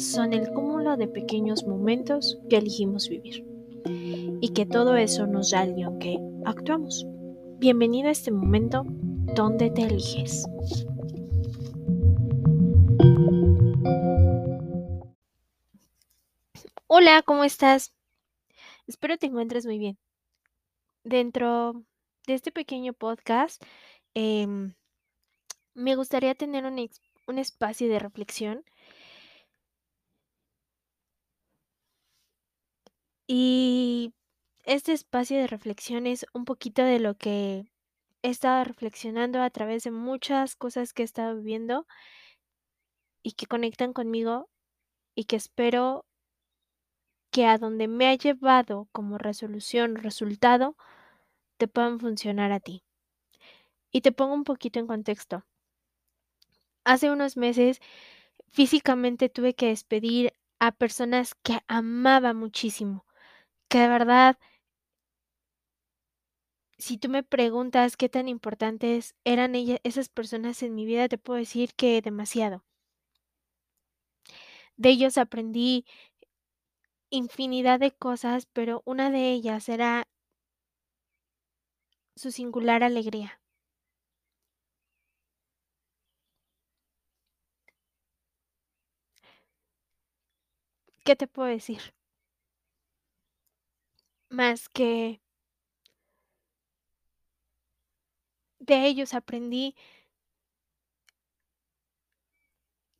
son el cúmulo de pequeños momentos que elegimos vivir y que todo eso nos da el guion que actuamos. Bienvenido a este momento donde te eliges. Hola, ¿cómo estás? Espero te encuentres muy bien. Dentro de este pequeño podcast, em, me gustaría tener un, un espacio de reflexión Y este espacio de reflexión es un poquito de lo que he estado reflexionando a través de muchas cosas que he estado viviendo y que conectan conmigo y que espero que a donde me ha llevado como resolución, resultado, te puedan funcionar a ti. Y te pongo un poquito en contexto. Hace unos meses físicamente tuve que despedir a personas que amaba muchísimo que de verdad, si tú me preguntas qué tan importantes eran ellas, esas personas en mi vida, te puedo decir que demasiado. De ellos aprendí infinidad de cosas, pero una de ellas era su singular alegría. ¿Qué te puedo decir? Más que de ellos aprendí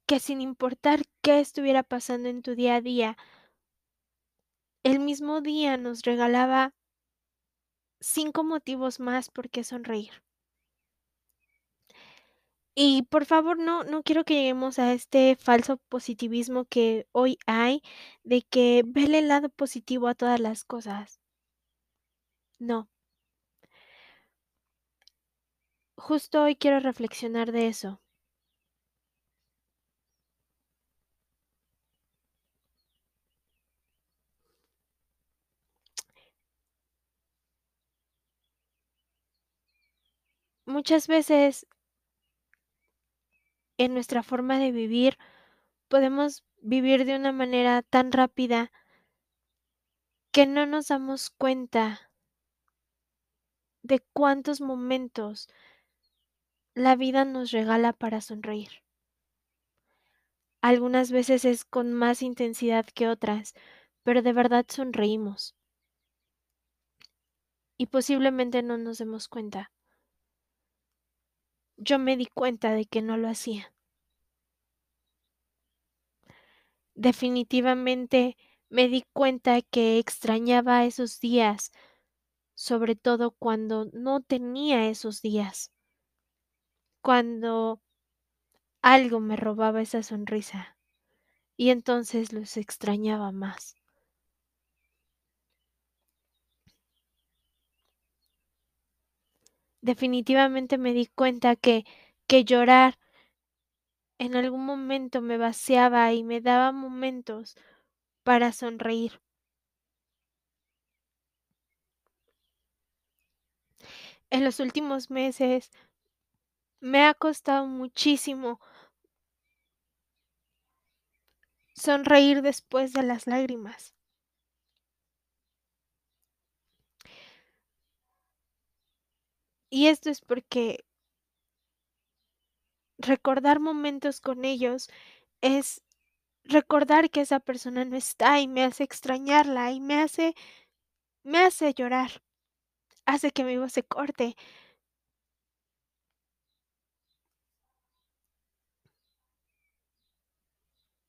que sin importar qué estuviera pasando en tu día a día, el mismo día nos regalaba cinco motivos más por qué sonreír. Y por favor, no, no quiero que lleguemos a este falso positivismo que hoy hay de que vele el lado positivo a todas las cosas. No. Justo hoy quiero reflexionar de eso. Muchas veces en nuestra forma de vivir podemos vivir de una manera tan rápida que no nos damos cuenta de cuántos momentos la vida nos regala para sonreír. Algunas veces es con más intensidad que otras, pero de verdad sonreímos. Y posiblemente no nos demos cuenta. Yo me di cuenta de que no lo hacía. Definitivamente me di cuenta que extrañaba esos días sobre todo cuando no tenía esos días, cuando algo me robaba esa sonrisa y entonces los extrañaba más. Definitivamente me di cuenta que, que llorar en algún momento me vaciaba y me daba momentos para sonreír. En los últimos meses me ha costado muchísimo sonreír después de las lágrimas. Y esto es porque recordar momentos con ellos es recordar que esa persona no está y me hace extrañarla y me hace me hace llorar hace que mi voz se corte.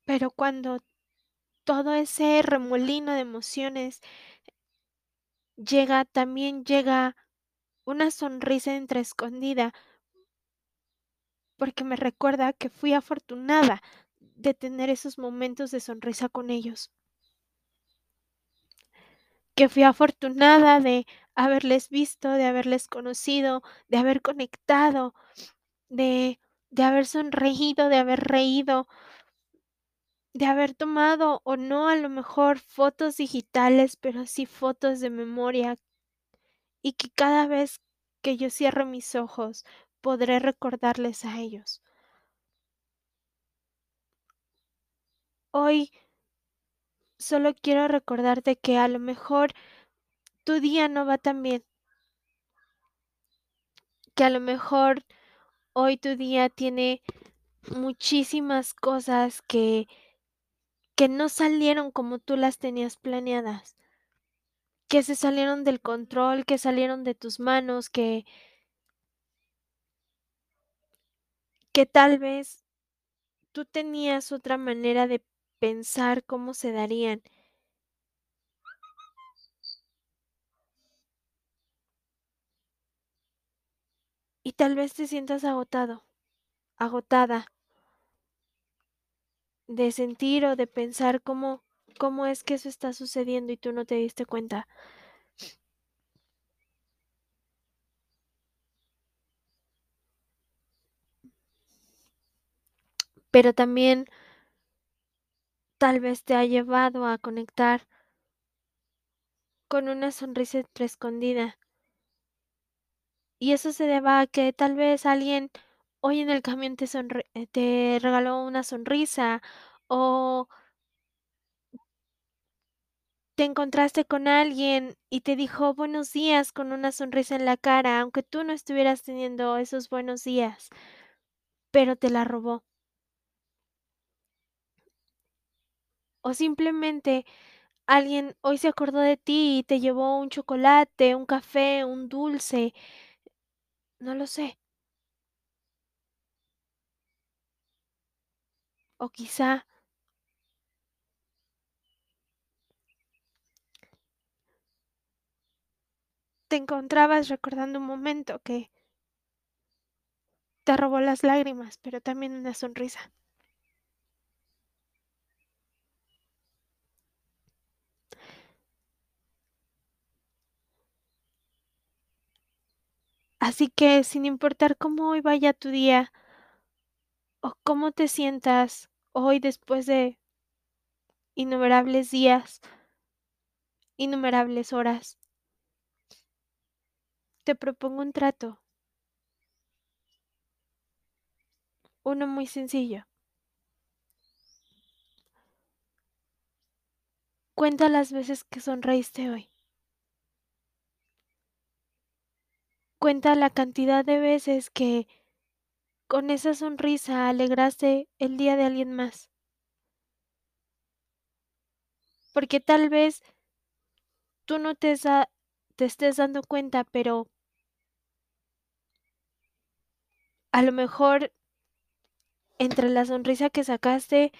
Pero cuando todo ese remolino de emociones llega, también llega una sonrisa entre escondida, porque me recuerda que fui afortunada de tener esos momentos de sonrisa con ellos. Que fui afortunada de haberles visto, de haberles conocido, de haber conectado, de, de haber sonreído, de haber reído, de haber tomado o no a lo mejor fotos digitales, pero sí fotos de memoria y que cada vez que yo cierre mis ojos podré recordarles a ellos. Hoy solo quiero recordarte que a lo mejor tu día no va tan bien. Que a lo mejor hoy tu día tiene muchísimas cosas que que no salieron como tú las tenías planeadas. Que se salieron del control, que salieron de tus manos, que que tal vez tú tenías otra manera de pensar cómo se darían. Y tal vez te sientas agotado, agotada. De sentir o de pensar cómo cómo es que eso está sucediendo y tú no te diste cuenta. Pero también tal vez te ha llevado a conectar con una sonrisa escondida. Y eso se deba a que tal vez alguien hoy en el camión te eh, te regaló una sonrisa o te encontraste con alguien y te dijo buenos días con una sonrisa en la cara, aunque tú no estuvieras teniendo esos buenos días, pero te la robó. O simplemente alguien hoy se acordó de ti y te llevó un chocolate, un café, un dulce. No lo sé. O quizá te encontrabas recordando un momento que te robó las lágrimas, pero también una sonrisa. Así que, sin importar cómo hoy vaya tu día o cómo te sientas hoy después de innumerables días, innumerables horas te propongo un trato. Uno muy sencillo. Cuenta las veces que sonreíste hoy. Cuenta la cantidad de veces que con esa sonrisa alegraste el día de alguien más. Porque tal vez tú no te, estés dando cuenta, pero a lo mejor entre la sonrisa que sacaste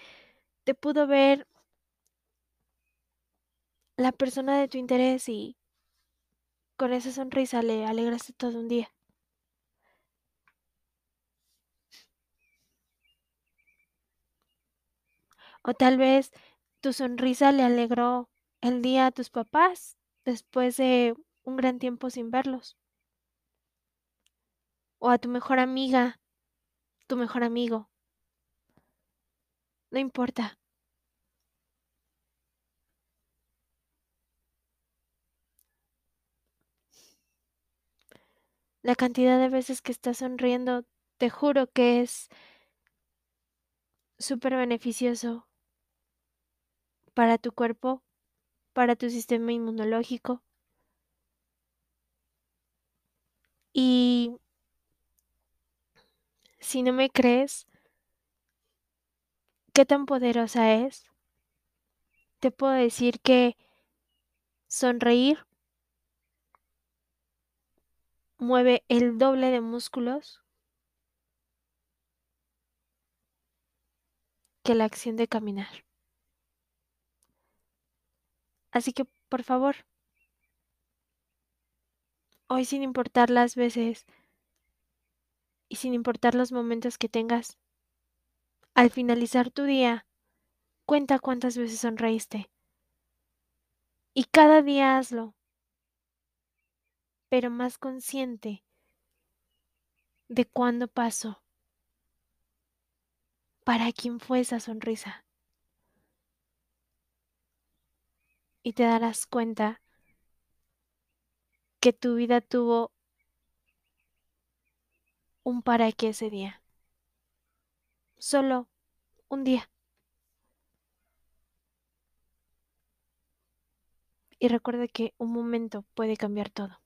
te pudo ver la persona de tu interés y con esa sonrisa le alegraste todo un día. O tal vez tu sonrisa le alegró el día a tus papás después de un gran tiempo sin verlos. O a tu mejor amiga, tu mejor amigo. No importa. La cantidad de veces que estás sonriendo, te juro que es súper beneficioso para tu cuerpo, para tu sistema inmunológico. Y si no me crees, qué tan poderosa es, te puedo decir que sonreír mueve el doble de músculos que la acción de caminar. Así que, por favor, hoy sin importar las veces y sin importar los momentos que tengas, al finalizar tu día, cuenta cuántas veces sonreíste. Y cada día hazlo, pero más consciente de cuándo pasó, para quién fue esa sonrisa. Y te darás cuenta que tu vida tuvo un para qué ese día. Solo un día. Y recuerda que un momento puede cambiar todo.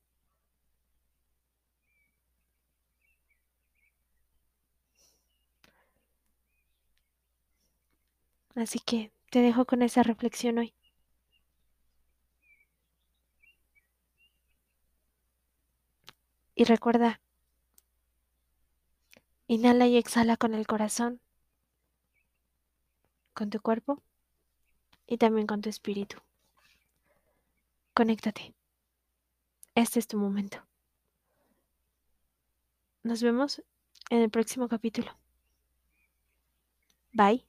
Así que te dejo con esa reflexión hoy. Y recuerda, inhala y exhala con el corazón, con tu cuerpo y también con tu espíritu. Conéctate. Este es tu momento. Nos vemos en el próximo capítulo. Bye.